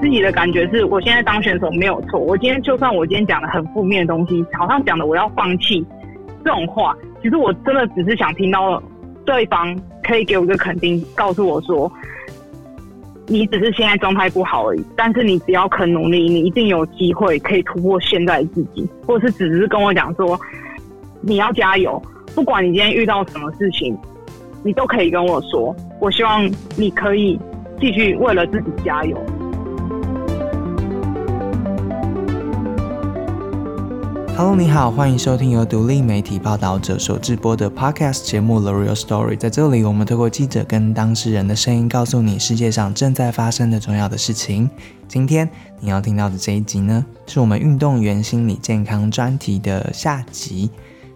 自己的感觉是，我现在当选手没有错。我今天就算我今天讲的很负面的东西，好像讲的我要放弃这种话，其实我真的只是想听到对方可以给我一个肯定，告诉我说，你只是现在状态不好而已。但是你只要肯努力，你一定有机会可以突破现在的自己，或是只是跟我讲说，你要加油，不管你今天遇到什么事情，你都可以跟我说。我希望你可以继续为了自己加油。Hello，你好，欢迎收听由独立媒体报道者所制播的 Podcast 节目《The Real Story》。在这里，我们透过记者跟当事人的声音，告诉你世界上正在发生的重要的事情。今天你要听到的这一集呢，是我们运动员心理健康专题的下集。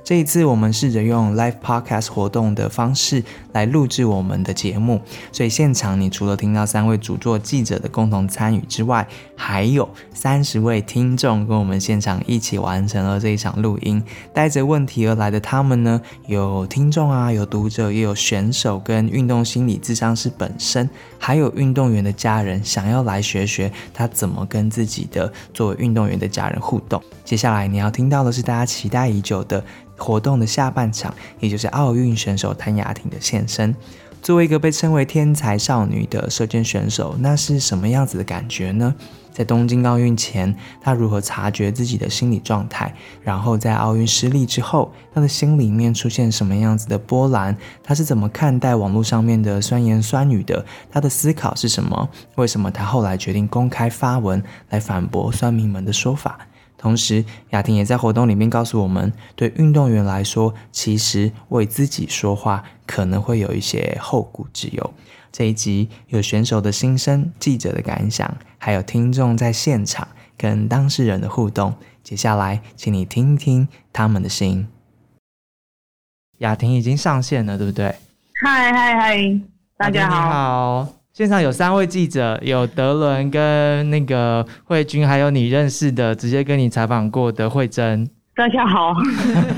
这一次，我们试着用 live podcast 活动的方式来录制我们的节目，所以现场你除了听到三位主作记者的共同参与之外，还有三十位听众跟我们现场一起完成了这一场录音。带着问题而来的他们呢，有听众啊，有读者，也有选手跟运动心理智商师本身，还有运动员的家人，想要来学学他怎么跟自己的作为运动员的家人互动。接下来你要听到的是大家期待已久的。活动的下半场，也就是奥运选手谭雅婷的现身。作为一个被称为天才少女的射箭选手，那是什么样子的感觉呢？在东京奥运前，她如何察觉自己的心理状态？然后在奥运失利之后，她的心里面出现什么样子的波澜？她是怎么看待网络上面的酸言酸语的？她的思考是什么？为什么她后来决定公开发文来反驳酸民们的说法？同时，雅婷也在活动里面告诉我们，对运动员来说，其实为自己说话可能会有一些后顾之忧。这一集有选手的心声、记者的感想，还有听众在现场跟当事人的互动。接下来，请你听听他们的声音。雅婷已经上线了，对不对？嗨嗨嗨，大家好。现场有三位记者，有德伦跟那个慧君，还有你认识的，直接跟你采访过的慧珍。大家好。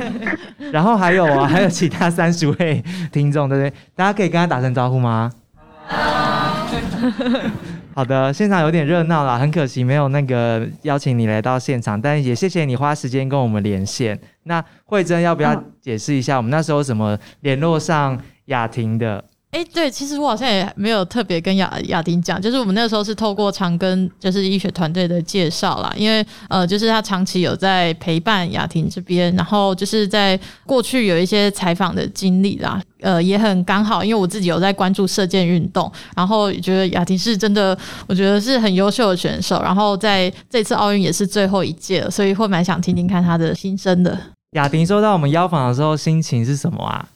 然后还有啊，还有其他三十位听众，对不对？大家可以跟他打声招呼吗？好的，现场有点热闹啦，很可惜没有那个邀请你来到现场，但也谢谢你花时间跟我们连线。那慧珍要不要解释一下，我们那时候怎么联络上雅婷的？哎，对，其实我好像也没有特别跟雅雅婷讲，就是我们那时候是透过长庚就是医学团队的介绍啦，因为呃，就是他长期有在陪伴雅婷这边，然后就是在过去有一些采访的经历啦，呃，也很刚好，因为我自己有在关注射箭运动，然后觉得雅婷是真的，我觉得是很优秀的选手，然后在这次奥运也是最后一届了，所以会蛮想听听看他的心声的。雅婷收到我们邀访的时候，心情是什么啊？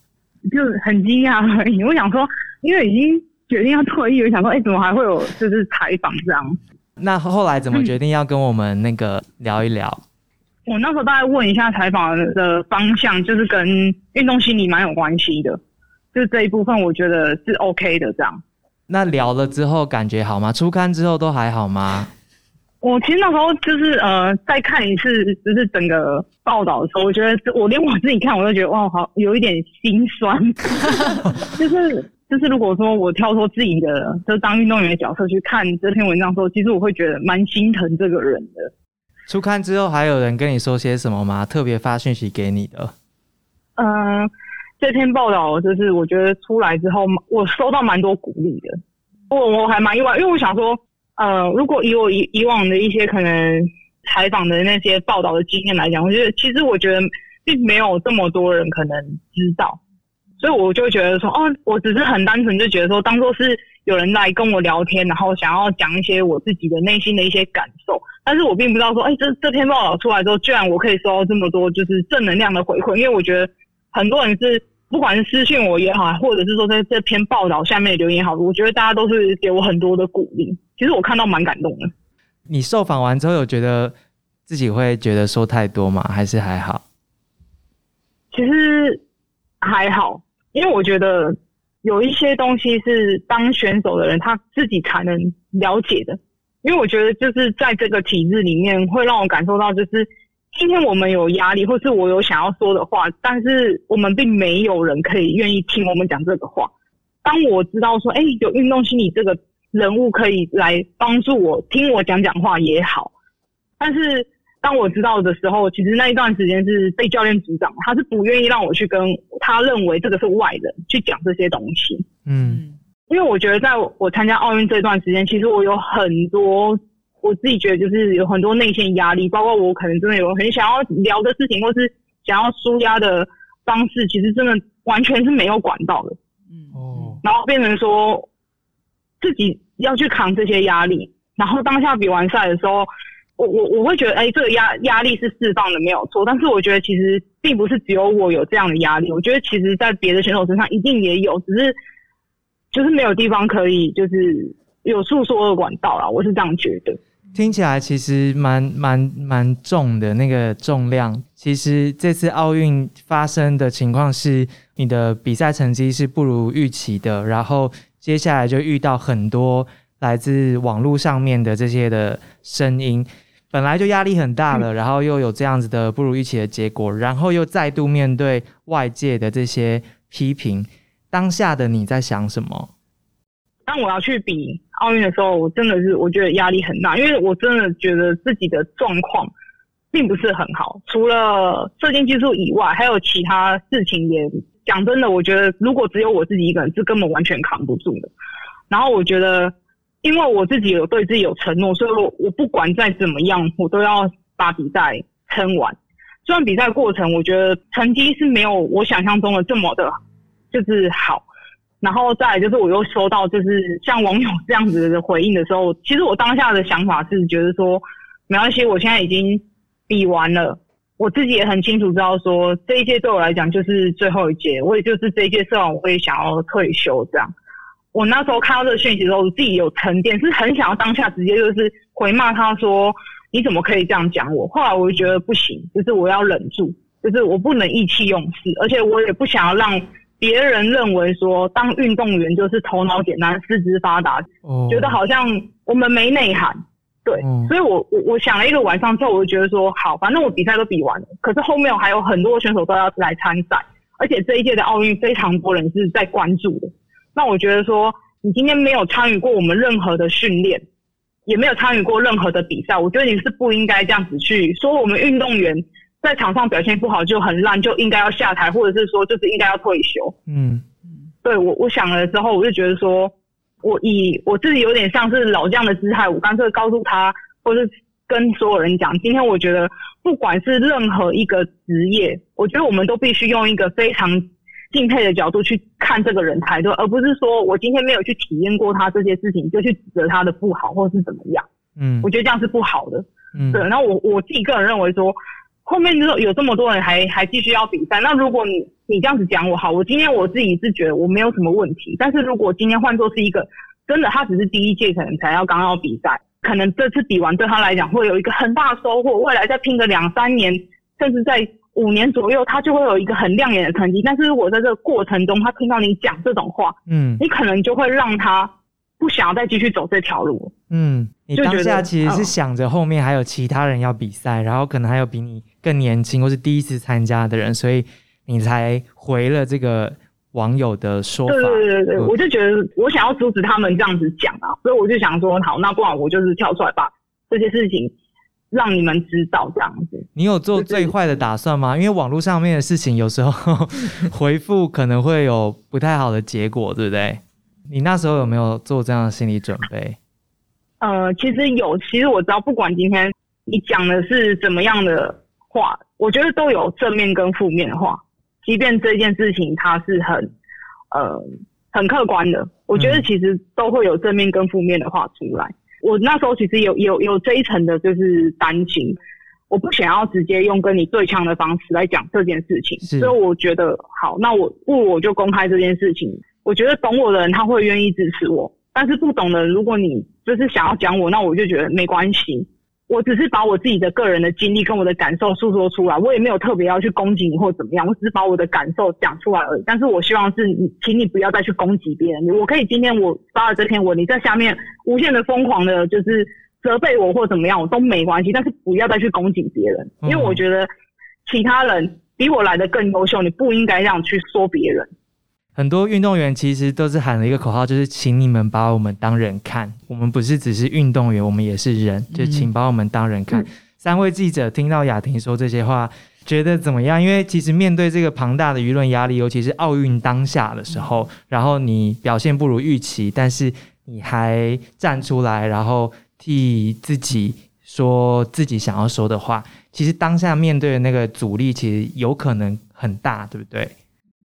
就很惊讶而已。我想说，因为已经决定要退役，我想说，哎，怎么还会有就是采访这样？那后来怎么决定要跟我们那个聊一聊？我那时候大概问一下采访的方向，就是跟运动心理蛮有关系的，就是这一部分我觉得是 OK 的这样。那聊了之后感觉好吗？初刊之后都还好吗？我其实那时候就是呃，再看一次就是整个报道的时候，我觉得我连我自己看我都觉得哇，好有一点心酸。就 是就是，如果说我跳脱自己的就是当运动员的角色去看这篇文章的时候，其实我会觉得蛮心疼这个人的。出刊之后还有人跟你说些什么吗？特别发讯息给你的？嗯，这篇报道就是我觉得出来之后，我收到蛮多鼓励的。我我还蛮意外，因为我想说。呃，如果以我以以往的一些可能采访的那些报道的经验来讲，我觉得其实我觉得并没有这么多人可能知道，所以我就觉得说，哦，我只是很单纯就觉得说，当做是有人来跟我聊天，然后想要讲一些我自己的内心的一些感受，但是我并不知道说，哎，这这篇报道出来之后，居然我可以收到这么多就是正能量的回馈，因为我觉得很多人是。不管是私信我也好，或者是说在这篇报道下面留言也好，我觉得大家都是给我很多的鼓励。其实我看到蛮感动的。你受访完之后有觉得自己会觉得说太多吗？还是还好？其实还好，因为我觉得有一些东西是当选手的人他自己才能了解的。因为我觉得就是在这个体制里面，会让我感受到就是。今天我们有压力，或是我有想要说的话，但是我们并没有人可以愿意听我们讲这个话。当我知道说，哎，有运动心理这个人物可以来帮助我听我讲讲话也好。但是当我知道的时候，其实那一段时间是被教练组长，他是不愿意让我去跟他认为这个是外人去讲这些东西。嗯因为我觉得在我参加奥运这段时间，其实我有很多我自己觉得就是有很多内线压力，包括我可能真的有很想要聊的事情，或是想要舒压的方式，其实真的完全是没有管道的。嗯哦然后变成说自己要去扛这些压力，然后当下比完赛的时候，我我我会觉得，哎、这个压压力是释放的没有错，但是我觉得其实并不是只有我有这样的压力，我觉得其实在别的选手身上一定也有，只是就是没有地方可以就是有诉说的管道啦，我是这样觉得。听起来其实蛮蛮蛮重的那个重量。其实这次奥运发生的情况是，你的比赛成绩是不如预期的，然后接下来就遇到很多来自网络上面的这些的声音，本来就压力很大了，然后又有这样子的不如预期的结果，然后又再度面对外界的这些批评，当下的你在想什么？当我要去比奥运的时候，我真的是我觉得压力很大，因为我真的觉得自己的状况并不是很好。除了射箭技术以外，还有其他事情也讲真的，我觉得如果只有我自己一个人，是根本完全扛不住的。然后我觉得，因为我自己有对自己有承诺，所以我我不管再怎么样，我都要把比赛撑完。虽然比赛过程，我觉得成绩是没有我想象中的这么的，就是好。然后再来就是我又收到就是像网友这样子的回应的时候，其实我当下的想法是觉得说，没关系，我现在已经比完了，我自己也很清楚知道说这一届对我来讲就是最后一届，我也就是这一届社完我也想要退休这样。我那时候看到这个讯息的时候，我自己有沉淀，是很想要当下直接就是回骂他说你怎么可以这样讲我？后来我就觉得不行，就是我要忍住，就是我不能意气用事，而且我也不想要让。别人认为说，当运动员就是头脑简单、四肢发达，哦觉得好像我们没内涵。对，嗯所以我我我想了一个晚上之后，我就觉得说，好，反正我比赛都比完了，可是后面我还有很多选手都要来参赛，而且这一届的奥运非常多人是在关注的。那我觉得说，你今天没有参与过我们任何的训练，也没有参与过任何的比赛，我觉得你是不应该这样子去说我们运动员在场上表现不好就很烂，就应该要下台，或者是说就是应该要退休。嗯对我，我想了之后，我就觉得说，我以我自己有点像是老将的姿态，我干脆告诉他，或是跟所有人讲，今天我觉得不管是任何一个职业，我觉得我们都必须用一个非常敬佩的角度去看这个人才对，而不是说我今天没有去体验过他这些事情，就去指责他的不好或是怎么样。嗯我觉得这样是不好的。嗯对，然后我我自己个人认为说，后面就是有这么多人还还继续要比赛，那如果你你这样子讲我好，我今天我自己是觉得我没有什么问题，但是如果今天换做是一个真的他只是第一届可能才要刚要比赛，可能这次比完对他来讲会有一个很大的收获，未来再拼个两三年，甚至在五年左右，他就会有一个很亮眼的成绩。但是如果在这个过程中，他听到你讲这种话，嗯你可能就会让他不想要再继续走这条路。嗯，你当下其实是嗯想着后面还有其他人要比赛，然后可能还有比你更年轻或是第一次参加的人，所以你才回了这个网友的说法。对对对对，嗯我就觉得我想要阻止他们这样子讲啊，所以我就想说，好，那不然我就是跳出来把这些事情让你们知道这样子。你有做最坏的打算吗？因为网络上面的事情有时候回复可能会有不太好的结果，对不对？你那时候有没有做这样的心理准备？呃，其实有，其实我知道，不管今天你讲的是怎么样的话，我觉得都有正面跟负面的话。即便这件事情它是很呃很客观的，我觉得嗯其实都会有正面跟负面的话出来。我那时候其实有有有这一层的就是担心，我不想要直接用跟你对枪的方式来讲这件事情，所以我觉得好，那我不我就公开这件事情。我觉得懂我的人他会愿意支持我，但是不懂的人，如果你就是想要讲我，那我就觉得没关系。我只是把我自己的个人的经历跟我的感受诉说出来，我也没有特别要去攻击你或怎么样，我只是把我的感受讲出来而已。但是我希望是你，请你不要再去攻击别人。我可以今天我发了这篇文，你在下面无限的疯狂的，就是责备我或怎么样，我都没关系。但是不要再去攻击别人，因为我觉得其他人比我来的更优秀，你不应该这样去说别人。很多运动员其实都是喊了一个口号，就是请你们把我们当人看。我们不是只是运动员，我们也是人，就请把我们当人看。三位记者听到雅婷说这些话，觉得怎么样？因为其实面对这个庞大的舆论压力，尤其是奥运当下的时候，然后你表现不如预期，但是你还站出来，然后替自己说自己想要说的话。其实当下面对的那个阻力，其实有可能很大，对不对？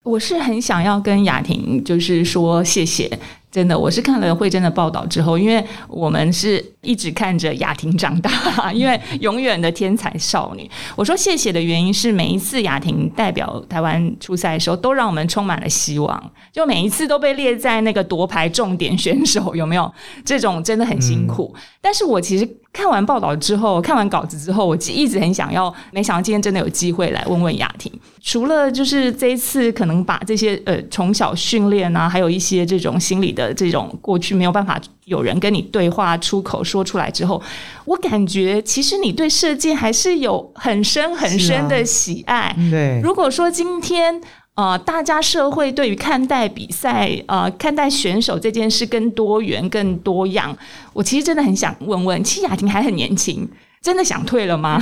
我是很想要跟雅婷，就是说谢谢。真的，我是看了慧珍的报道之后，因为我们是一直看着雅婷长大，因为永远的天才少女。我说谢谢的原因是，每一次雅婷代表台湾出赛的时候，都让我们充满了希望。就每一次都被列在那个夺牌重点选手，有没有？这种真的很辛苦。但是我其实看完报道之后，看完稿子之后，我一直很想要，没想到今天真的有机会来问问雅婷。除了就是这一次可能把这些呃从小训练啊，还有一些这种心理的。这种过去没有办法有人跟你对话出口说出来之后，我感觉其实你对设计还是有很深很深的喜爱。对，如果说今天呃大家社会对于看待比赛呃看待选手这件事更多元更多样，我其实真的很想问问，其实雅婷还很年轻，真的想退了吗？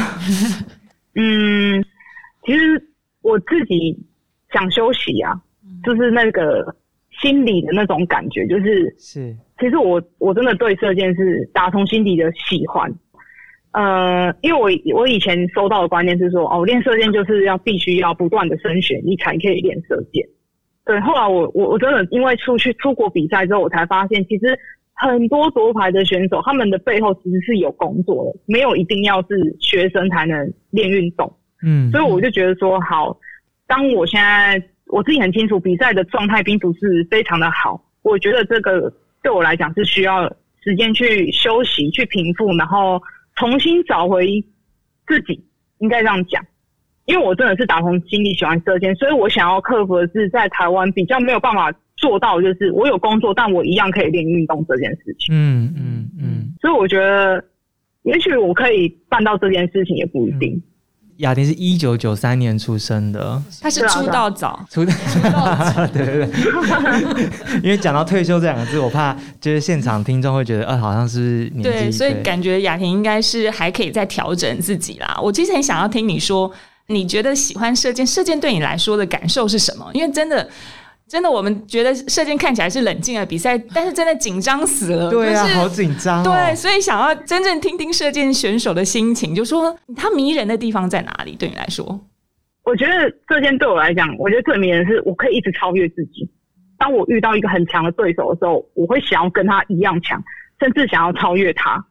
嗯，其实我自己想休息啊，就是那个。心里的那种感觉，就是是，其实我我真的对这件事打从心底的喜欢，呃，因为我我以前收到的观念是说，哦，练射箭就是要必须要不断的升学，你才可以练射箭。对，后来我我我真的因为出去出国比赛之后，我才发现，其实很多夺牌的选手，他们的背后其实是有工作的，没有一定要是学生才能练运动。嗯，所以我就觉得说，好，当我现在。我自己很清楚，比赛的状态并不是非常的好。我觉得这个对我来讲是需要时间去休息、去平复，然后重新找回自己，应该这样讲。因为我真的是打从心里喜欢射箭，所以我想要克服的是在台湾比较没有办法做到，就是我有工作，但我一样可以练运动这件事情。嗯嗯嗯。所以我觉得，也许我可以办到这件事情，也不一定。雅婷是一九九三年出生的，她是出道早，出道早对对 对。因为讲到退休这两个字，我怕就是现场听众会觉得，呃，好像是年纪。对，所以感觉雅婷应该是还可以再调整自己啦。我其实很想要听你说，你觉得喜欢射箭，射箭对你来说的感受是什么？因为真的。真的，我们觉得射箭看起来是冷静的比赛，但是真的紧张死了。对啊，好紧张。对，所以想要真正听听射箭选手的心情，就说他迷人的地方在哪里？对你来说，我觉得射箭对我来讲，我觉得最迷人是我可以一直超越自己。当我遇到一个很强的对手的时候，我会想要跟他一样强，甚至想要超越他。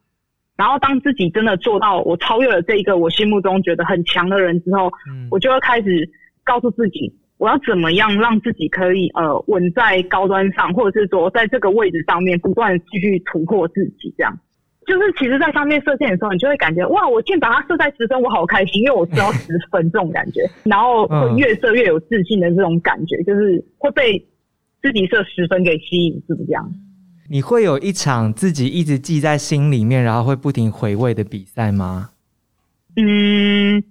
然后当自己真的做到我超越了这一个我心目中觉得很强的人之后，我就会开始告诉自己。我要怎么样让自己可以呃稳在高端上，或者是说在这个位置上面不断继续突破自己，这样就是其实，在上面射箭的时候，你就会感觉哇，我竟然把它射在十分，我好开心，因为我知道十分这种感觉，然后会越射越有自信的这种感觉，就是会被自己射十分给吸引，是不是这样？你会有一场自己一直记在心里面，然后会不停回味的比赛吗？嗯，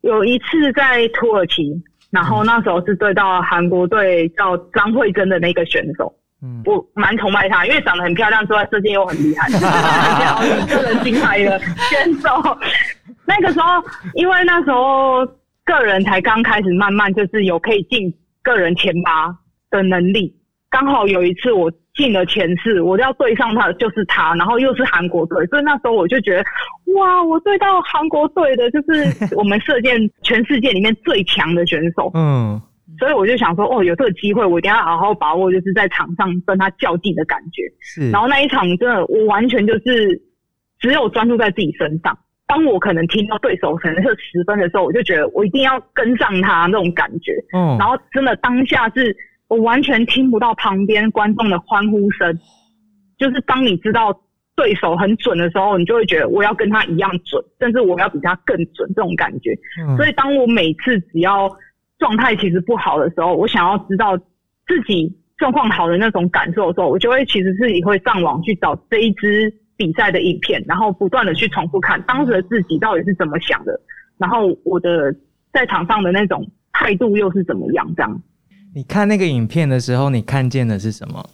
有一次在土耳其。然后那时候是对到韩国队叫张慧珍的那个选手，嗯，我蛮崇拜她，因为长得很漂亮，之外射箭又很厉害，个人金牌的选手。那个时候，因为那时候个人才刚开始慢慢就是有可以进个人前八的能力，刚好有一次我。进了前四，我要对上他就是他，然后又是韩国队，所以那时候我就觉得，哇，我对到韩国队的就是我们射箭全世界里面最强的选手，嗯，所以我就想说，哦，有这个机会，我一定要好好把握，就是在场上跟他较劲的感觉。是，然后那一场真的，我完全就是只有专注在自己身上。当我可能听到对手可能是十分的时候，我就觉得我一定要跟上他那种感觉。嗯，然后真的当下是。我完全听不到旁边观众的欢呼声，就是当你知道对手很准的时候，你就会觉得我要跟他一样准，甚至我要比他更准这种感觉。所以当我每次只要状态其实不好的时候，我想要知道自己状况好的那种感受的时候，我就会其实自己会上网去找这一支比赛的影片，然后不断的去重复看当时的自己到底是怎么想的，然后我的在场上的那种态度又是怎么样这样。你看那个影片的时候，你看见的是什么？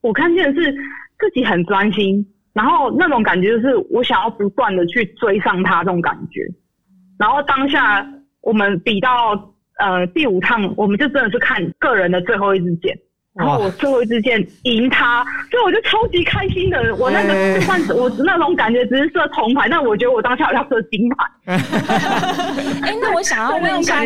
我看见的是自己很专心，然后那种感觉就是我想要不断的去追上他这种感觉。然后当下我们比到呃第五趟，我们就真的是看个人的最后一支箭。然后我最后一支箭赢他，所以我就超级开心的。我那个就算我那种感觉只是射铜牌，但我觉得我当下好像射金牌。哎，那我想要问一下，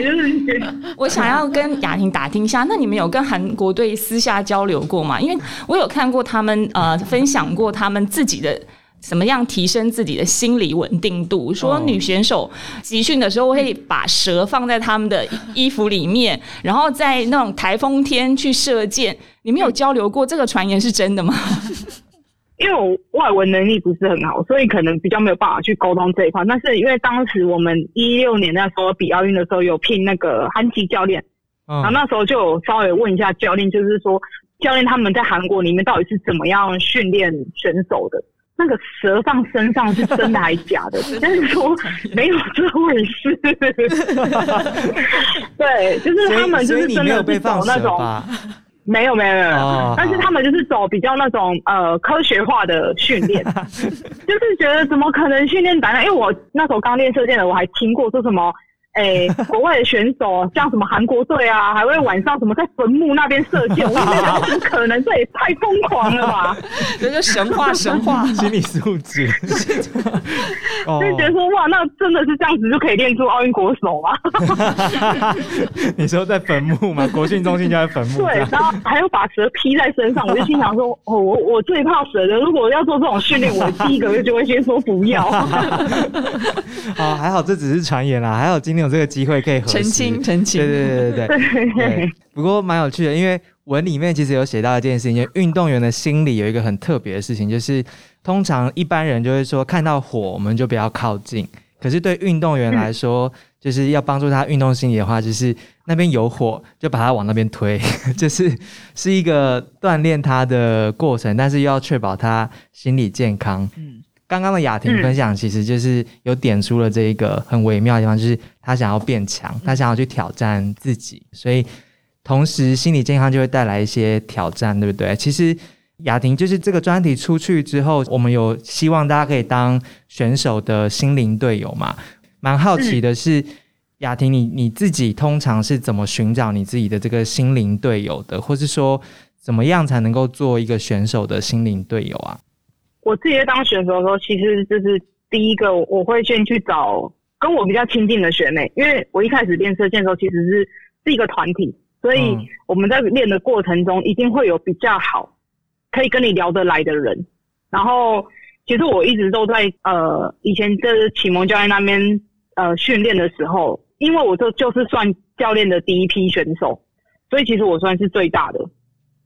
我想要跟雅婷打听一下，那你们有跟韩国队私下交流过吗？因为我有看过他们呃分享过他们自己的。怎么样提升自己的心理稳定度？说女选手集训的时候会把蛇放在他们的衣服里面，然后在那种台风天去射箭。你们有交流过？这个传言是真的吗？因为我外文能力不是很好，所以可能比较没有办法去沟通这一块。但是因为当时我们一六年那时候比奥运的时候有聘那个韩籍教练，然后那时候就有稍微问一下教练，就是说教练他们在韩国里面到底是怎么样训练选手的。那个蛇放身上是真的还是假的？但是说没有这回事。对，就是他们就是真的是走那种，没有没有没有，但是他们就是走比较那种呃科学化的训练，就是觉得怎么可能训练胆量？因为我那时候刚练射箭的，我还听过说什么。哎，国外的选手像什么韩国队啊，还会晚上什么在坟墓那边射箭，我觉得 不可能？这也太疯狂了吧！这就神话 神话，心理素质。就觉得说哇，那真的是这样子就可以练出奥运国手吗？你说在坟墓吗？国训中心就在坟墓。对，然后还要把蛇披在身上，我就心想说，哦，我我最怕蛇的，如果要做这种训练，我第一个月就会先说不要。哦，还好这只是传言啦，还好今天。有这个机会可以澄清澄清，对对对对 对。不过蛮有趣的，因为文里面其实有写到一件事情，就运动员的心理有一个很特别的事情，就是通常一般人就会说看到火我们就不要靠近，可是对运动员来说，就是要帮助他运动心理的话，就是那边有火就把他往那边推，就是是一个锻炼他的过程，但是又要确保他心理健康。嗯。刚刚的雅婷分享，其实就是有点出了这一个很微妙的地方，就是他想要变强，他想要去挑战自己，所以同时心理健康就会带来一些挑战，对不对？其实雅婷就是这个专题出去之后，我们有希望大家可以当选手的心灵队友嘛？蛮好奇的是，雅婷，你你自己通常是怎么寻找你自己的这个心灵队友的，或是说怎么样才能够做一个选手的心灵队友啊？我自己在当选手的时候，其实就是第一个，我会先去找跟我比较亲近的学妹，因为我一开始练射箭的时候，其实是是一个团体，所以我们在练的过程中，一定会有比较好可以跟你聊得来的人。然后，其实我一直都在呃以前在启蒙教练那边呃训练的时候，因为我就就是算教练的第一批选手，所以其实我算是最大的。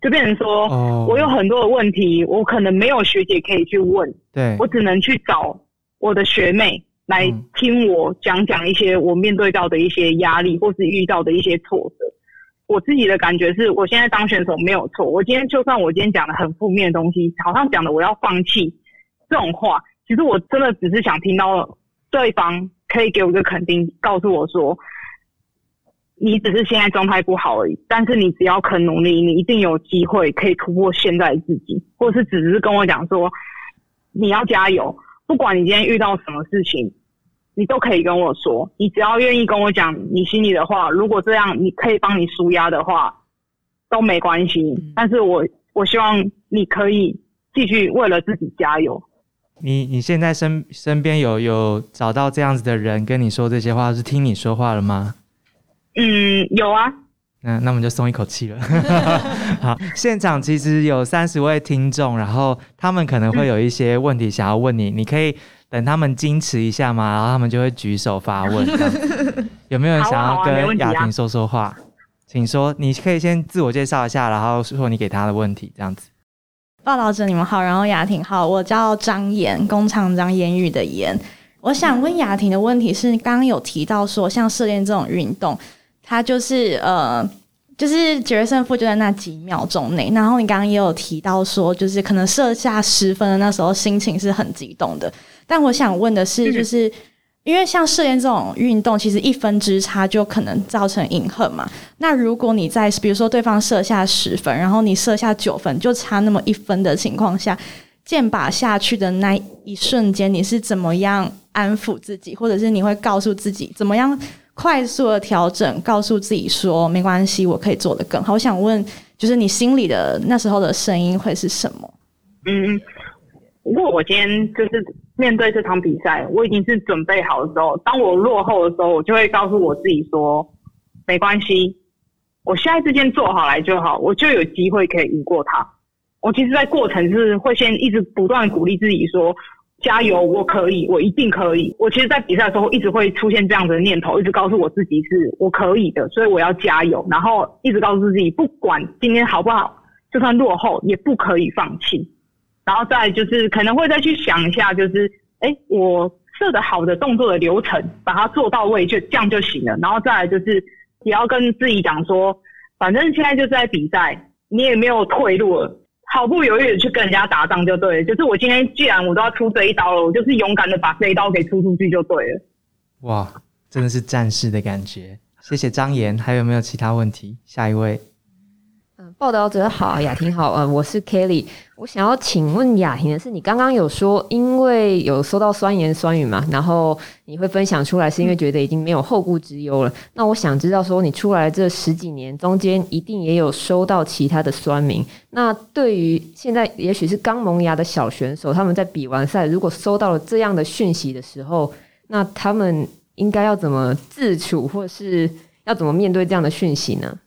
就变成说，我有很多的问题，我可能没有学姐可以去问，对我只能去找我的学妹来听我讲讲一些我面对到的一些压力，或是遇到的一些挫折。我自己的感觉是，我现在当选手没有错。我今天就算我今天讲的很负面的东西，好像讲的我要放弃这种话，其实我真的只是想听到对方可以给我一个肯定，告诉我说。你只是现在状态不好而已，但是你只要肯努力，你一定有机会可以突破现在的自己，或是只是跟我讲说，你要加油，不管你今天遇到什么事情，你都可以跟我说，你只要愿意跟我讲你心里的话，如果这样你可以帮你舒压的话，都没关系。但是我我希望你可以继续为了自己加油。你你现在身身边有有找到这样子的人跟你说这些话，是听你说话了吗？嗯，有啊。那那我们就松一口气了。好，现场其实有三十位听众，然后他们可能会有一些问题想要问你，你可以等他们矜持一下嘛，然后他们就会举手发问。有没有人想要跟雅婷说说话？请说，你可以先自我介绍一下，然后说你给他的问题，这样子。报道者你们好，然后雅婷好，我叫张妍，工厂张言语的言。我想问雅婷的问题是，刚刚有提到说，像射箭这种运动。他就是呃，就是决胜负就在那几秒钟内。然后你刚刚也有提到说，就是可能射下十分的那时候心情是很激动的。但我想问的是，就是因为像射箭这种运动，其实一分之差就可能造成饮恨嘛。那如果你在比如说对方射下十分，然后你射下九分，就差那么一分的情况下，箭靶下去的那一瞬间，你是怎么样安抚自己，或者是你会告诉自己怎么样快速的调整，告诉自己说没关系，我可以做得更好。我想问，就是你心里的那时候的声音会是什么？嗯，如果我今天就是面对这场比赛，我已经是准备好的时候，当我落后的时候，我就会告诉我自己说，没关系，我现在这件做好来就好，我就有机会可以赢过他。我其实，在过程是会先一直不断鼓励自己说，加油，我可以，我一定可以。我其实，在比赛的时候一直会出现这样的念头，一直告诉我自己是我可以的，所以我要加油，然后一直告诉自己，不管今天好不好，就算落后，也不可以放弃。然后再就是可能会再去想一下，就是哎，我设的好的动作的流程，把它做到位，就这样就行了。然后再来就是也要跟自己讲说，反正现在就是在比赛，你也没有退路了，毫不犹豫的去跟人家打仗就对了。就是我今天既然我都要出这一刀了，我就是勇敢的把这一刀给出出去就对了。哇，真的是战士的感觉。谢谢张岩，还有没有其他问题？下一位。报道者好，雅婷好，呃，我是 Kelly，我想要请问雅婷的是，你刚刚有说，因为有收到酸言酸语嘛，然后你会分享出来，是因为觉得已经没有后顾之忧了。那我想知道，说你出来这十几年中间，一定也有收到其他的酸民。那对于现在也许是刚萌芽的小选手，他们在比完赛，如果收到了这样的讯息的时候，那他们应该要怎么自处，或是要怎么面对这样的讯息呢？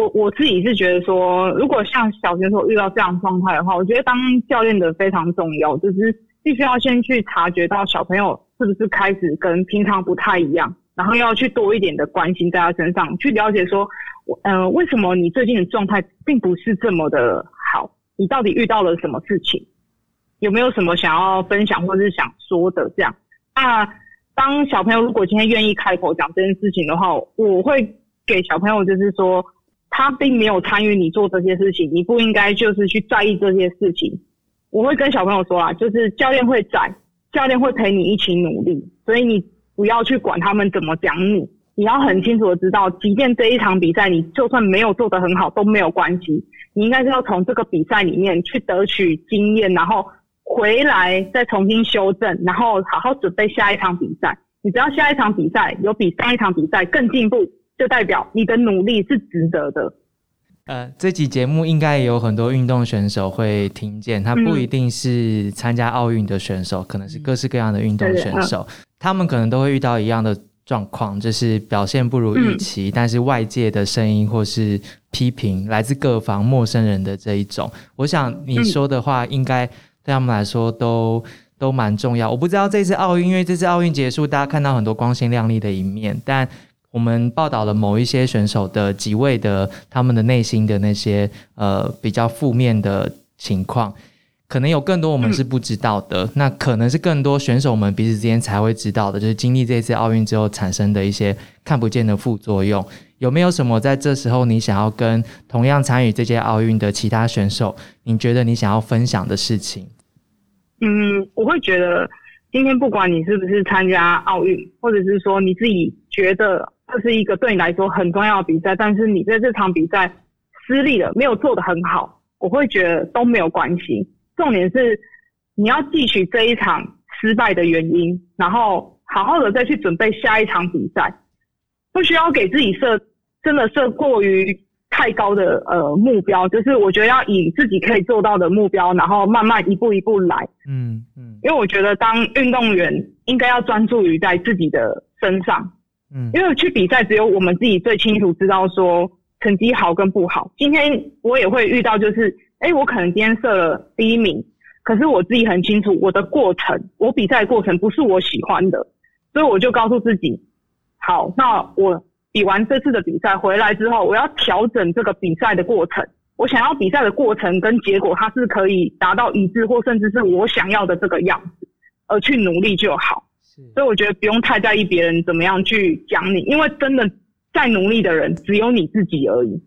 我我自己是觉得说，如果像小选手遇到这样状态的话，我觉得当教练的非常重要，就是必须要先去察觉到小朋友是不是开始跟平常不太一样，然后要去多一点的关心在他身上，去了解说，嗯，为什么你最近的状态并不是这么的好？你到底遇到了什么事情？有没有什么想要分享或者是想说的？这样，那当小朋友如果今天愿意开口讲这件事情的话，我会给小朋友就是说。他并没有参与你做这些事情，你不应该就是去在意这些事情。我会跟小朋友说啊，就是教练会在，教练会陪你一起努力，所以你不要去管他们怎么讲你。你要很清楚的知道，即便这一场比赛你就算没有做得很好都没有关系，你应该是要从这个比赛里面去得取经验，然后回来再重新修正，然后好好准备下一场比赛。你只要下一场比赛有比上一场比赛更进步。就代表你的努力是值得的。呃，这集节目应该也有很多运动选手会听见，他不一定是参加奥运的选手，可能是各式各样的运动选手，他们可能都会遇到一样的状况，就是表现不如预期，但是外界的声音或是批评来自各方陌生人的这一种。我想你说的话，应该对他们来说都都蛮重要。我不知道这次奥运，因为这次奥运结束，大家看到很多光鲜亮丽的一面，但我们报道了某一些选手的几位的他们的内心的那些呃比较负面的情况，可能有更多我们是不知道的。那可能是更多选手们彼此之间才会知道的，就是经历这次奥运之后产生的一些看不见的副作用。有没有什么在这时候你想要跟同样参与这届奥运的其他选手，你觉得你想要分享的事情？嗯，我会觉得今天不管你是不是参加奥运，或者是说你自己觉得。这是一个对你来说很重要的比赛，但是你在这场比赛失利了，没有做得很好，我会觉得都没有关系。重点是你要汲取这一场失败的原因，然后好好的再去准备下一场比赛，不需要给自己设真的设过于太高的呃目标，就是我觉得要以自己可以做到的目标，然后慢慢一步一步来。嗯嗯，因为我觉得当运动员应该要专注于在自己的身上。嗯，因为去比赛只有我们自己最清楚知道说成绩好跟不好。今天我也会遇到，就是哎，我可能今天设了第一名，可是我自己很清楚我的过程，我比赛过程不是我喜欢的，所以我就告诉自己，好，那我比完这次的比赛回来之后，我要调整这个比赛的过程，我想要比赛的过程跟结果它是可以达到一致，或甚至是我想要的这个样子，而去努力就好。所以我觉得不用太在意别人怎么样去讲你，因为真的再努力的人只有你自己而已。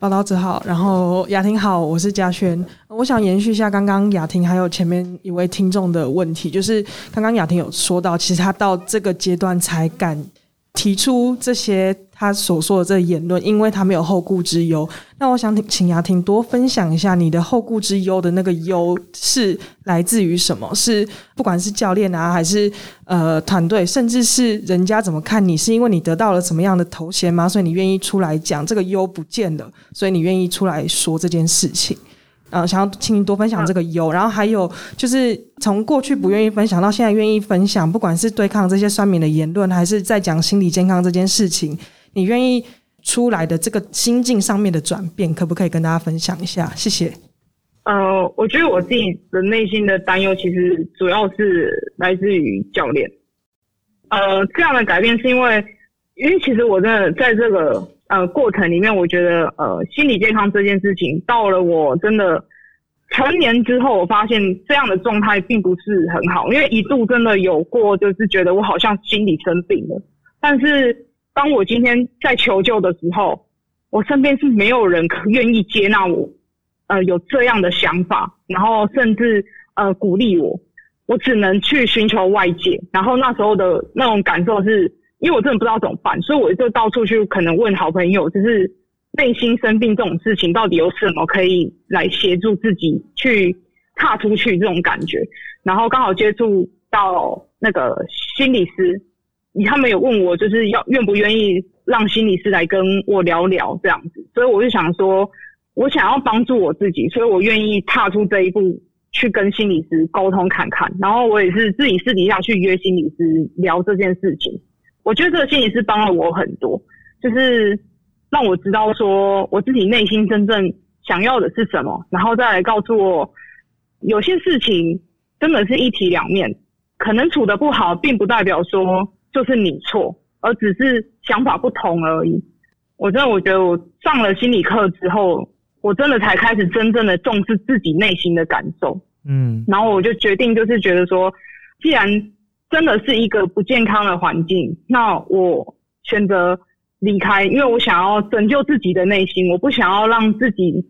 报道者好，然后雅婷好，我是嘉轩。我想延续一下刚刚雅婷还有前面一位听众的问题，就是刚刚雅婷有说到，其实她到这个阶段才敢提出这些他所说的这言论，因为他没有后顾之忧。那我想请雅婷多分享一下你的后顾之忧的那个忧是来自于什么？是不管是教练啊，还是呃团队，甚至是人家怎么看你？是因为你得到了什么样的头衔吗？所以你愿意出来讲这个忧不见了，所以你愿意出来说这件事情？呃，想要请你多分享这个忧，然后还有就是从过去不愿意分享到现在愿意分享，不管是对抗这些酸民的言论，还是在讲心理健康这件事情，你愿意？出来的这个心境上面的转变，可不可以跟大家分享一下？谢谢。呃，我觉得我自己的内心的担忧，其实主要是来自于教练。呃，这样的改变是因为，因为其实我真的在这个呃过程里面，我觉得呃心理健康这件事情，到了我真的成年之后，我发现这样的状态并不是很好，因为一度真的有过，就是觉得我好像心理生病了，但是。当我今天在求救的时候，我身边是没有人可愿意接纳我，呃，有这样的想法，然后甚至呃鼓励我，我只能去寻求外界。然后那时候的那种感受是，因为我真的不知道怎么办，所以我就到处去可能问好朋友，就是内心生病这种事情到底有什么可以来协助自己去踏出去这种感觉。然后刚好接触到那个心理师。他们有问我，就是要愿不愿意让心理师来跟我聊聊这样子，所以我就想说，我想要帮助我自己，所以我愿意踏出这一步去跟心理师沟通看看。然后我也是自己私底下去约心理师聊这件事情。我觉得这个心理师帮了我很多，就是让我知道说我自己内心真正想要的是什么，然后再来告诉我，有些事情真的是一体两面，可能处的不好，并不代表说。就是你错，而只是想法不同而已。我真的，我觉得我上了心理课之后，我真的才开始真正的重视自己内心的感受。嗯，然后我就决定，就是觉得说，既然真的是一个不健康的环境，那我选择离开，因为我想要拯救自己的内心，我不想要让自己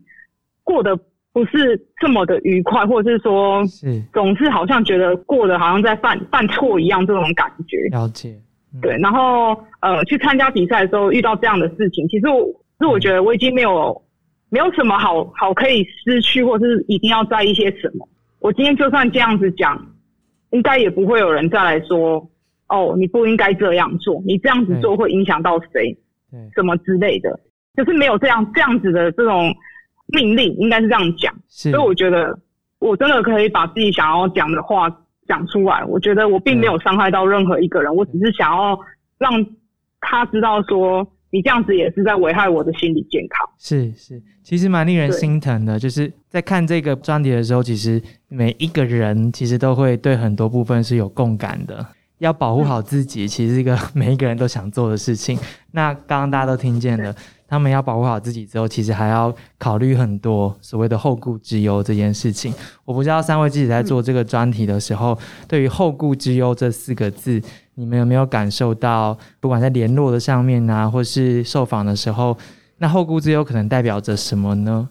过得不是这么的愉快，或者是说，是总是好像觉得过得好像在犯犯错一样这种感觉。了解，对。然后呃，去参加比赛的时候遇到这样的事情，其实我是我觉得我已经没有没有什么好好可以失去，或是一定要在意些什么。我今天就算这样子讲，应该也不会有人再来说哦，你不应该这样做，你这样子做会影响到谁，什么之类的，就是没有这样这样子的这种。命令应该是这样讲，所以我觉得我真的可以把自己想要讲的话讲出来。我觉得我并没有伤害到任何一个人，我只是想要让他知道说，你这样子也是在危害我的心理健康。是是，其实蛮令人心疼的。就是在看这个专题的时候，其实每一个人其实都会对很多部分是有共感的。要保护好自己，其实是一个 每一个人都想做的事情。那刚刚大家都听见了。他们要保护好自己之后，其实还要考虑很多所谓的后顾之忧这件事情。我不知道三位自己在做这个专题的时候，对于后顾之忧这四个字，你们有没有感受到？不管在联络的上面啊，或是受访的时候，那后顾之忧可能代表着什么呢？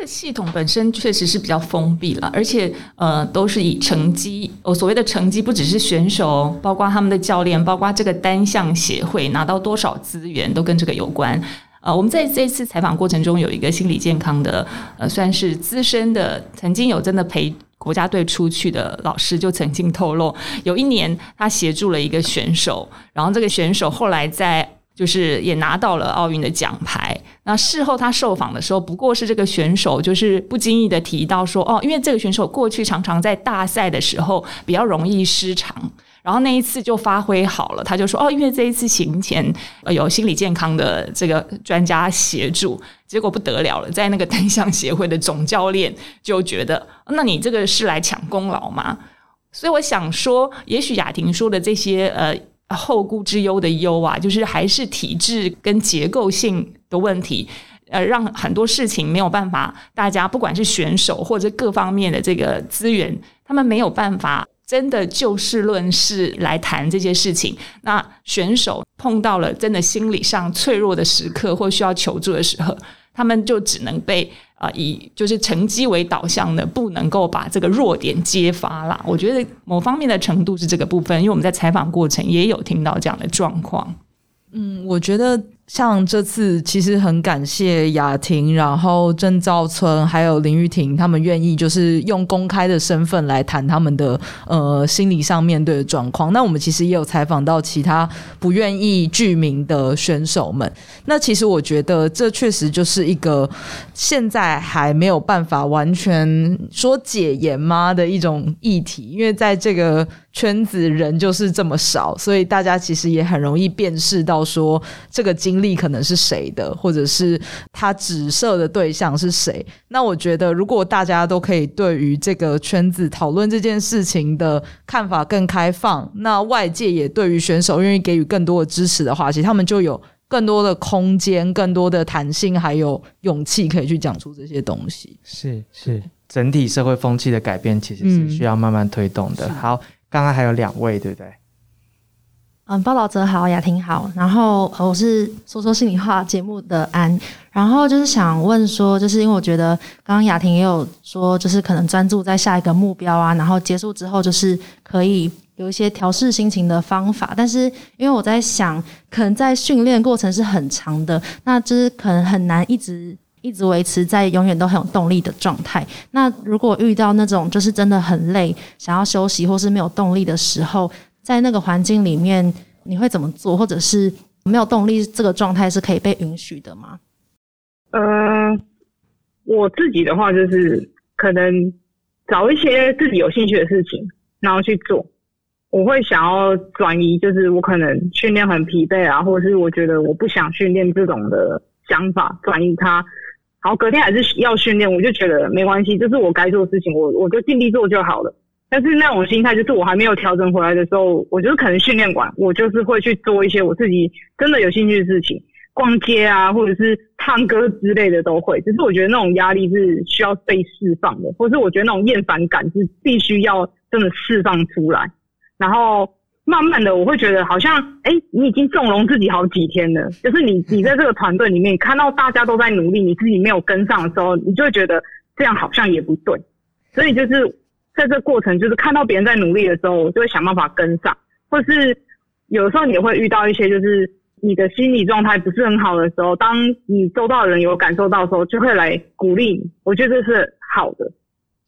这个系统本身确实是比较封闭了，而且呃，都是以成绩，哦，所谓的成绩不只是选手，包括他们的教练，包括这个单项协会拿到多少资源，都跟这个有关。呃，我们在这次采访过程中，有一个心理健康的，呃，算是资深的，曾经有真的陪国家队出去的老师，就曾经透露，有一年他协助了一个选手，然后这个选手后来在。就是也拿到了奥运的奖牌。那事后他受访的时候，不过是这个选手就是不经意的提到说，哦，因为这个选手过去常常在大赛的时候比较容易失常，然后那一次就发挥好了。他就说，哦，因为这一次行前有心理健康的这个专家协助，结果不得了了，在那个单项协会的总教练就觉得，那你这个是来抢功劳吗？所以我想说，也许雅婷说的这些，呃。后顾之忧的忧啊，就是还是体制跟结构性的问题，呃，让很多事情没有办法，大家不管是选手或者各方面的这个资源，他们没有办法真的就事论事来谈这些事情。那选手碰到了真的心理上脆弱的时刻或需要求助的时候，他们就只能被啊、以就是成绩为导向的，不能够把这个弱点揭发啦。我觉得某方面的程度是这个部分，因为我们在采访过程也有听到这样的状况。嗯，我觉得像这次其实很感谢雅婷，然后郑兆春还有林玉婷，他们愿意就是用公开的身份来谈他们的呃心理上面对的状况。那我们其实也有采访到其他不愿意具名的选手们。那其实我觉得这确实就是一个现在还没有办法完全说解严吗的一种议题，因为在这个圈子人就是这么少，所以大家其实也很容易辨识到说这个经历可能是谁的，或者是他指涉的对象是谁。那我觉得，如果大家都可以对于这个圈子讨论这件事情的看法更开放，那外界也对于选手愿意给予更多的支持的话，其实他们就有更多的空间、更多的弹性，还有勇气可以去讲出这些东西。是是，整体社会风气的改变其实是需要慢慢推动的。好，刚刚还有两位，对不对？嗯，报道者好，雅婷好，然后我是说说心里话节目的安，然后就是想问说，就是因为我觉得刚刚雅婷也有说，就是可能专注在下一个目标啊，然后结束之后就是可以有一些调试心情的方法，但是因为我在想，可能在训练过程是很长的，那就是可能很难一直。一直维持在永远都很有动力的状态。那如果遇到那种就是真的很累，想要休息或是没有动力的时候，在那个环境里面，你会怎么做？或者是没有动力这个状态是可以被允许的吗？嗯，我自己的话就是可能找一些自己有兴趣的事情，然后去做。我会想要转移，就是我可能训练很疲惫啊，或者是我觉得我不想训练这种的想法，转移它。好，隔天还是要训练，我就觉得没关系，这是我该做的事情，我我就尽力做就好了。但是那种心态，就是我还没有调整回来的时候，我就是可能训练馆，我就是会去做一些我自己真的有兴趣的事情，逛街啊，或者是唱歌之类的都会。只是我觉得那种压力是需要被释放的，或是我觉得那种厌烦感是必须要真的释放出来。然后慢慢的，我会觉得好像，哎，你已经纵容自己好几天了。就是你，你在这个团队里面看到大家都在努力，你自己没有跟上的时候，你就会觉得这样好像也不对。所以就是在这过程，就是看到别人在努力的时候，我就会想办法跟上。或是有时候你会遇到一些，就是你的心理状态不是很好的时候，当你周到的人有感受到的时候，就会来鼓励你。我觉得这是好的。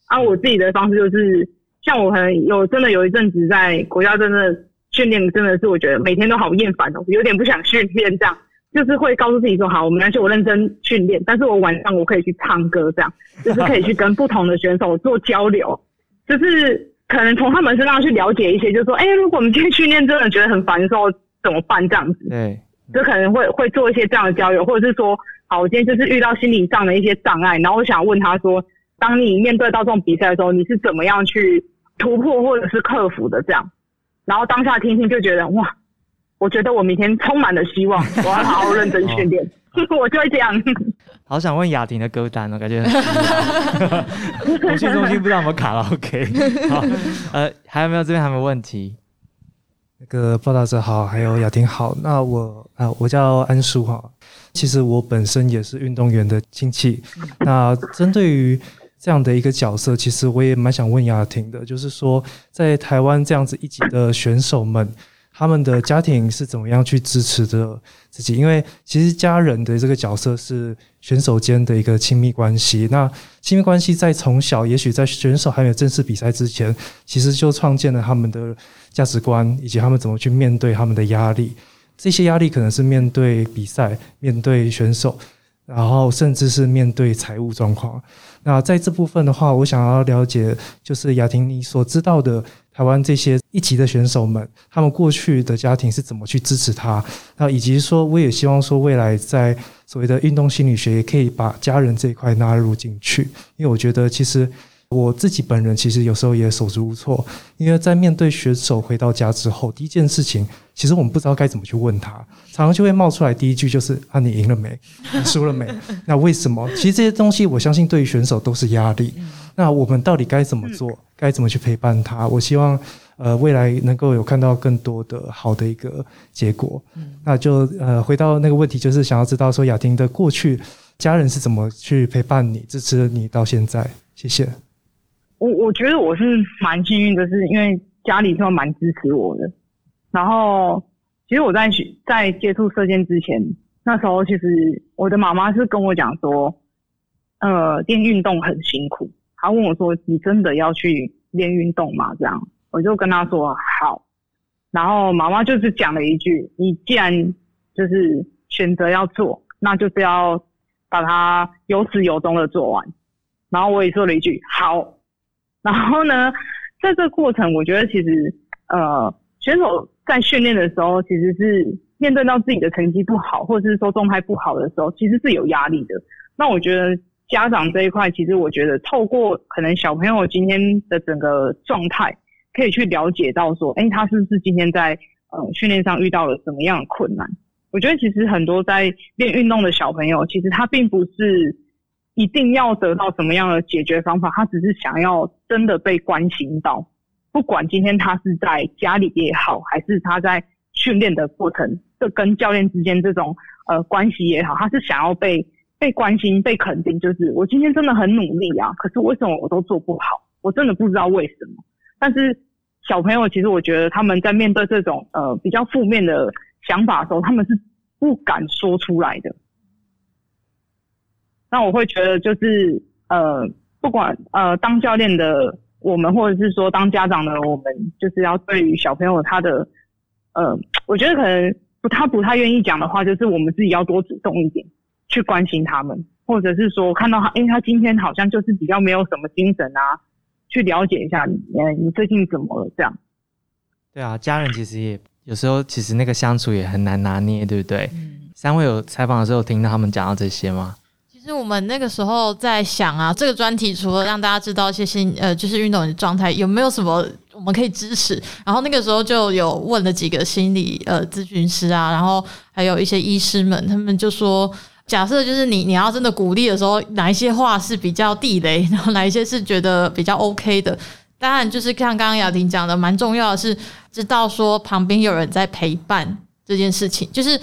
啊，我自己的方式就是。像我很有真的有一阵子在国家真的训练，真的是我觉得每天都好厌烦哦，有点不想训练这样，就是会告诉自己说好，我们而且我认真训练，但是我晚上我可以去唱歌这样，就是可以去跟不同的选手做交流，就是可能从他们身上去了解一些，就是说，哎、如果我们今天训练真的觉得很烦的时候怎么办这样子，对，就可能会会做一些这样的交流，或者是说，好，我今天就是遇到心理上的一些障碍，然后我想问他说，当你面对到这种比赛的时候，你是怎么样去突破或者是克服的这样？然后当下听听就觉得哇，我觉得我明天充满了希望，我要好好认真训练，我就会这样。好想问雅婷的歌单哦，感觉通讯 中心不知道有没有卡拉 OK？好，呃，还有没有这边还有没有问题？那个报道者好，还有雅婷好。那我啊、我叫安叔哈。其实我本身也是运动员的亲戚。那针对于这样的一个角色，其实我也蛮想问雅婷的，就是说在台湾这样子一级的选手们，他们的家庭是怎么样去支持着自己？因为其实家人的这个角色是选手间的一个亲密关系。那亲密关系在从小，也许在选手还没有正式比赛之前，其实就创建了他们的价值观，以及他们怎么去面对他们的压力。这些压力可能是面对比赛、面对选手，然后甚至是面对财务状况。那在这部分的话，我想要了解，就是雅婷你所知道的台湾这些一级的选手们，他们过去的家庭是怎么去支持他？那以及说，我也希望说，未来在所谓的运动心理学，也可以把家人这一块纳入进去，因为我觉得其实。我自己本人其实有时候也手足无措，因为在面对选手回到家之后，第一件事情，其实我们不知道该怎么去问他，常常就会冒出来第一句就是啊，你赢了没？你输了没？那为什么？其实这些东西，我相信对于选手都是压力。那我们到底该怎么做？该怎么去陪伴他？我希望呃未来能够有看到更多的好的一个结果。那就呃回到那个问题，就是想要知道说雅婷的过去。家人是怎么去陪伴你、支持你到现在？谢谢。我我觉得我是蛮幸运的，是因为家里是蛮支持我的。然后，其实我在在接触射箭之前，那时候其实我的妈妈是跟我讲说，呃，练运动很辛苦。他问我说：“你真的要去练运动吗？”这样，我就跟他说：“好。”然后妈妈就是讲了一句：“你既然就是选择要做，那就是要把它有始有终的做完。”然后我也说了一句：“好。”然后呢，在这个过程，我觉得其实呃，选手在训练的时候，其实是面对到自己的成绩不好，或者是说状态不好的时候，其实是有压力的。那我觉得。家长这一块，其实我觉得透过可能小朋友今天的整个状态，可以去了解到说，哎，他是不是今天在呃训练上遇到了什么样的困难？我觉得其实很多在练运动的小朋友，其实他并不是一定要得到什么样的解决方法，他只是想要真的被关心到。不管今天他是在家里也好，还是他在训练的过程，这跟教练之间这种呃关系也好，他是想要被。被关心、被肯定，就是我今天真的很努力啊！可是为什么我都做不好？我真的不知道为什么。但是小朋友，其实我觉得他们在面对这种呃比较负面的想法的时候，他们是不敢说出来的。那我会觉得，就是呃，不管呃当教练的我们，或者是说当家长的我们，就是要对于小朋友他的呃，我觉得可能不他不太愿意讲的话，就是我们自己要多主动一点。去关心他们，或者是说看到他，哎，他今天好像就是比较没有什么精神啊，去了解一下你，你最近怎么了？这样。对啊，家人其实也有时候其实那个相处也很难拿捏，对不对？嗯。三位有采访的时候听到他们讲到这些吗？其实我们那个时候在想啊，这个专题除了让大家知道一些新呃，就是运动的状态，有没有什么我们可以支持？然后那个时候就有问了几个心理呃咨询师啊，然后还有一些医师们，他们就说。假设就是你，你要真的鼓励的时候，哪一些话是比较地雷，然后哪一些是觉得比较 OK 的？当然，就是像刚刚雅婷讲的，蛮重要的是知道说旁边有人在陪伴这件事情。就是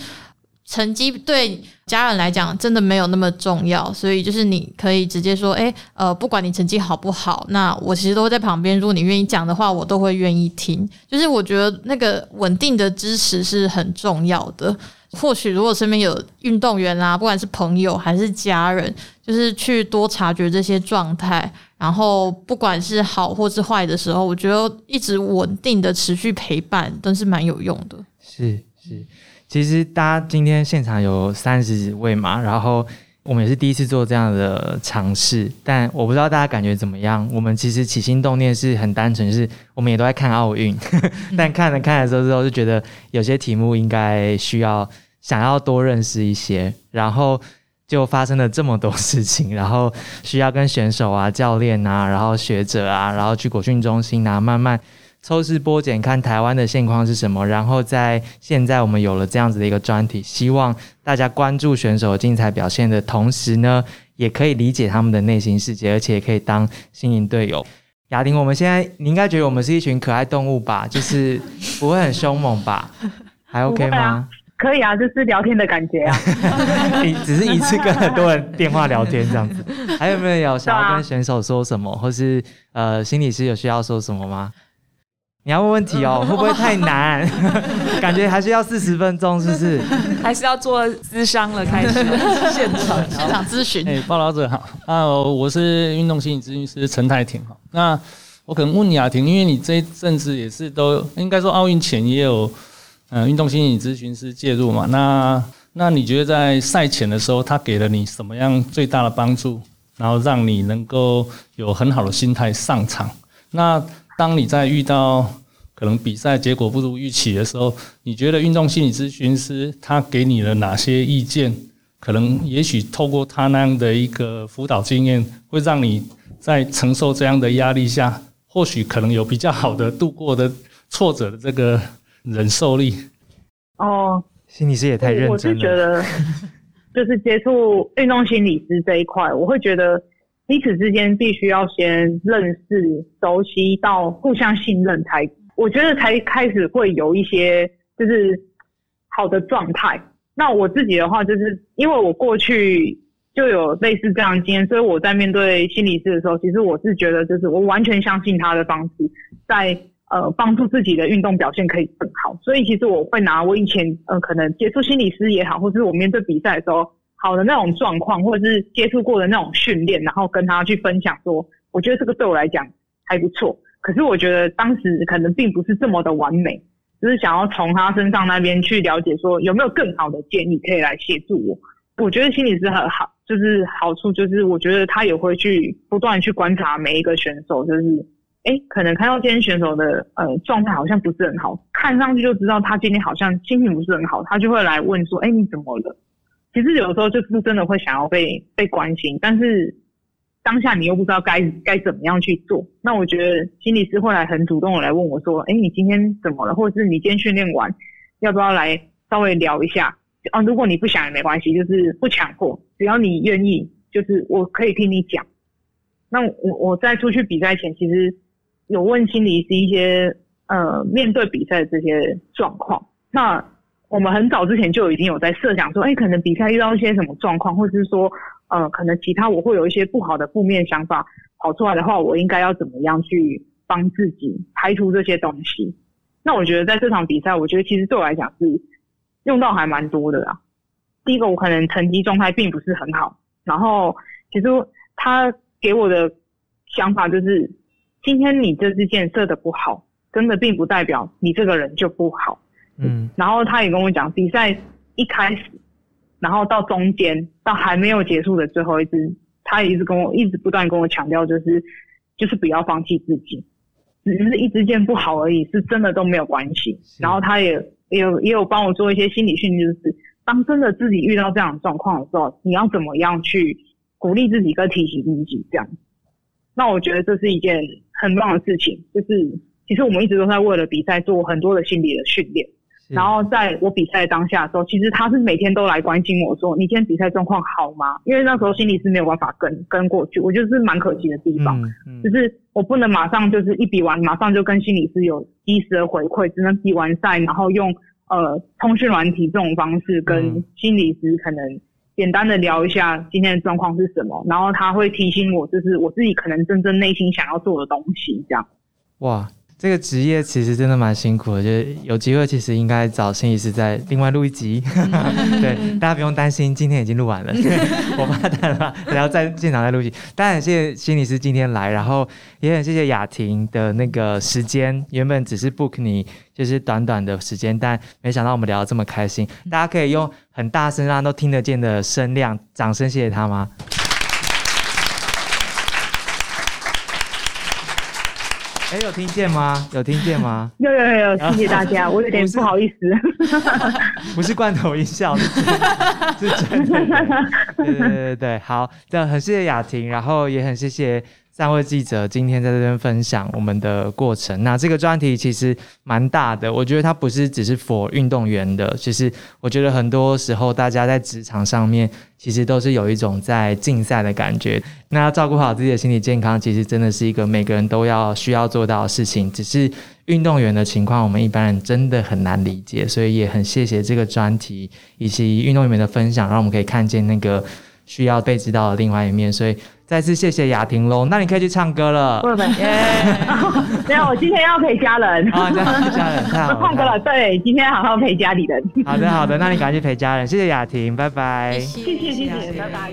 成绩对家人来讲真的没有那么重要，所以就是你可以直接说，哎，呃，不管你成绩好不好，那我其实都会在旁边。如果你愿意讲的话，我都会愿意听。就是我觉得那个稳定的支持是很重要的。或许如果身边有运动员啊，不管是朋友还是家人，就是去多察觉这些状态，然后不管是好或是坏的时候，我觉得一直稳定的持续陪伴都是蛮有用的。是是，其实大家今天现场有三十几位嘛，然后我们也是第一次做这样的尝试，但我不知道大家感觉怎么样。我们其实起心动念是很单纯，是我们也都在看奥运，但看了看了之后之后，就觉得有些题目应该需要。想要多认识一些，然后就发生了这么多事情，然后需要跟选手啊、教练啊、然后学者啊，然后去国训中心啊，慢慢抽丝剥茧，看台湾的现况是什么。然后在现在我们有了这样子的一个专题，希望大家关注选手精彩表现的同时呢，也可以理解他们的内心世界，而且也可以当心灵队友。雅婷，我们现在你应该觉得我们是一群可爱动物吧？就是不会很凶猛吧？还 OK 吗？可以啊，就是聊天的感觉啊。你只是一次跟很多人电话聊天这样子，还有没有有想要跟选手说什么，或是呃心理师有需要说什么吗？你要问问题哦，会不会太难？感觉还是要四十分钟，是不是？还是要做咨商了？开始现场现场咨询。哎，报道者好啊，我是运动心理咨询师陈太婷哈。那我可能问雅婷，因为你这一阵子也是都应该说奥运前也有。嗯，运动心理咨询师介入嘛？那那你觉得在赛前的时候，他给了你什么样最大的帮助，然后让你能够有很好的心态上场？那当你在遇到可能比赛结果不如预期的时候，你觉得运动心理咨询师他给你了哪些意见？可能也许透过他那样的一个辅导经验，会让你在承受这样的压力下，或许可能有比较好的度过的挫折的这个。忍受力哦，心理师也太认真了。我是觉得，就是接触运动心理师这一块，我会觉得彼此之间必须要先认识、熟悉到互相信任，才我觉得才开始会有一些就是好的状态。那我自己的话，就是因为我过去就有类似这样经验，所以我在面对心理师的时候，其实我是觉得就是我完全相信他的方式，在呃帮助自己的运动表现可以更好。所以其实我会拿我以前呃可能接触心理师也好，或是我面对比赛的时候好的那种状况，或者是接触过的那种训练，然后跟他去分享说，我觉得这个对我来讲还不错。可是我觉得当时可能并不是这么的完美，就是想要从他身上那边去了解说有没有更好的建议可以来协助我。我觉得心理师很好，就是好处就是我觉得他也会去不断去观察每一个选手，就是哎，可能看到今天选手的呃状态好像不是很好，看上去就知道他今天好像心情不是很好，他就会来问说，哎，你怎么了？其实有时候就是真的会想要被被关心，但是当下你又不知道该该怎么样去做。那我觉得心理师会来很主动的来问我说，哎，你今天怎么了？或者是你今天训练完要不要来稍微聊一下？啊，如果你不想也没关系，就是不强迫，只要你愿意，就是我可以听你讲。那我我在出去比赛前，其实有问心理师一些呃面对比赛的这些状况。那我们很早之前就已经有在设想说，哎，可能比赛遇到一些什么状况，或者是说呃，可能其他我会有一些不好的负面想法跑出来的话，我应该要怎么样去帮自己排除这些东西？那我觉得在这场比赛，我觉得其实对我来讲是。用到还蛮多的啦。第一个，我可能成绩状态并不是很好，然后其实他给我的想法就是，今天你这支箭射的不好，真的并不代表你这个人就不好。嗯，然后他也跟我讲，比赛一开始，然后到中间，到还没有结束的最后一支，他也一直跟我一直不断跟我强调，就是就是不要放弃自己，只是一支箭不好而已，是真的都没有关系。然后他也。也有也有帮我做一些心理训练，就是当真的自己遇到这样的状况的时候，你要怎么样去鼓励自己跟提醒自己这样。那我觉得这是一件很棒的事情，就是其实我们一直都在为了比赛做很多的心理的训练。然后在我比赛当下的时候，其实他是每天都来关心我说：“你今天比赛状况好吗？”因为那时候心理是没有办法跟跟过去，我觉得是蛮可惜的地方。就是我不能马上就是一比完，马上就跟心理师有及时的回馈，只能比完赛，然后用呃通讯软体这种方式跟心理师可能简单的聊一下今天的状况是什么，然后他会提醒我，就是我自己可能真正内心想要做的东西，这样。哇。这个职业其实真的蛮辛苦的，就是有机会其实应该找心理师再另外录一集。对，大家不用担心，今天已经录完了。我怕大家然后在现场再录一集。当然，谢谢心理师今天来，然后也很谢谢雅婷的那个时间。原本只是 book 你就是短短的时间，但没想到我们聊得这么开心。大家可以用很大声让都听得见的声量，掌声谢谢他吗？哎，有听见吗？有听见吗？有有有有，谢谢大家，我有点不好意思。不是罐头音效，是真的。对对对对，好，这样很谢谢雅婷，然后也很谢谢。三位记者今天在这边分享我们的过程。那这个专题其实蛮大的，我觉得它不是只是 for 运动员的。其实我觉得很多时候大家在职场上面，其实都是有一种在竞赛的感觉。那照顾好自己的心理健康，其实真的是一个每个人都要需要做到的事情。只是运动员的情况，我们一般人真的很难理解。所以也很谢谢这个专题以及运动员的分享，让我们可以看见那个需要被知道的另外一面。所以。再次谢谢雅婷喽，那你可以去唱歌了。不不，没有，我今天要陪家人。啊，家家人，我唱歌了，对，今天好好陪家里人。好的好的，那你赶快去陪家人。谢谢雅婷，拜拜。谢谢谢谢，拜拜。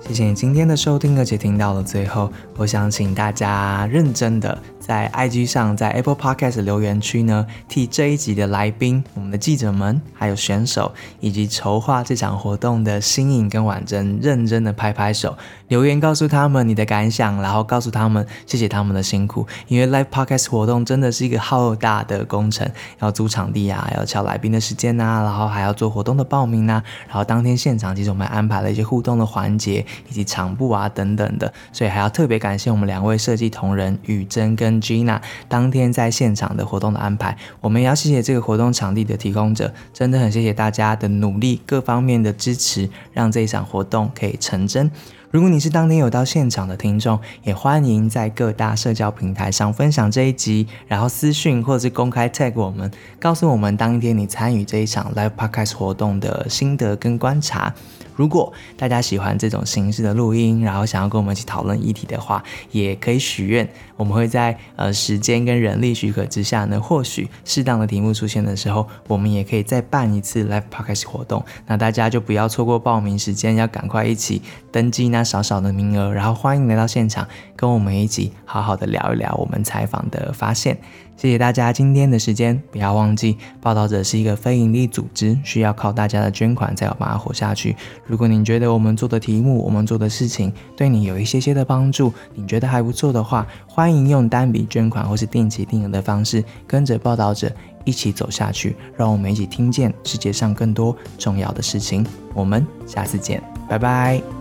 谢谢你今天的收听，而且听到了最后，我想请大家认真的。在 IG 上，在 Apple Podcast 留言区呢，替这一集的来宾、我们的记者们、还有选手以及筹划这场活动的新颖跟婉珍，认真的拍拍手，留言告诉他们你的感想，然后告诉他们谢谢他们的辛苦。因为 Live Podcast 活动真的是一个浩大的工程，要租场地啊，要敲来宾的时间呐，然后还要做活动的报名呐，然后当天现场其实我们安排了一些互动的环节以及场布啊等等的，所以还要特别感谢我们两位设计同仁雨珍跟。Gina 当天在现场的活动的安排，我们也要谢谢这个活动场地的提供者，真的很谢谢大家的努力，各方面的支持，让这一场活动可以成真。如果你是当天有到现场的听众，也欢迎在各大社交平台上分享这一集，然后私讯或者是公开 tag 我们，告诉我们当天你参与这一场 live podcast 活动的心得跟观察。如果大家喜欢这种形式的录音，然后想要跟我们一起讨论议题的话，也可以许愿，我们会在呃时间跟人力许可之下呢，或许适当的题目出现的时候，我们也可以再办一次 live podcast 活动。那大家就不要错过报名时间，要赶快一起登记那少少的名额，然后欢迎来到现场，跟我们一起好好的聊一聊我们采访的发现。谢谢大家今天的时间，不要忘记，报道者是一个非营利组织，需要靠大家的捐款才有办法活下去。如果您觉得我们做的题目、我们做的事情对你有一些些的帮助，你觉得还不错的话，欢迎用单笔捐款或是定期定额的方式，跟着报道者一起走下去，让我们一起听见世界上更多重要的事情。我们下次见，拜拜。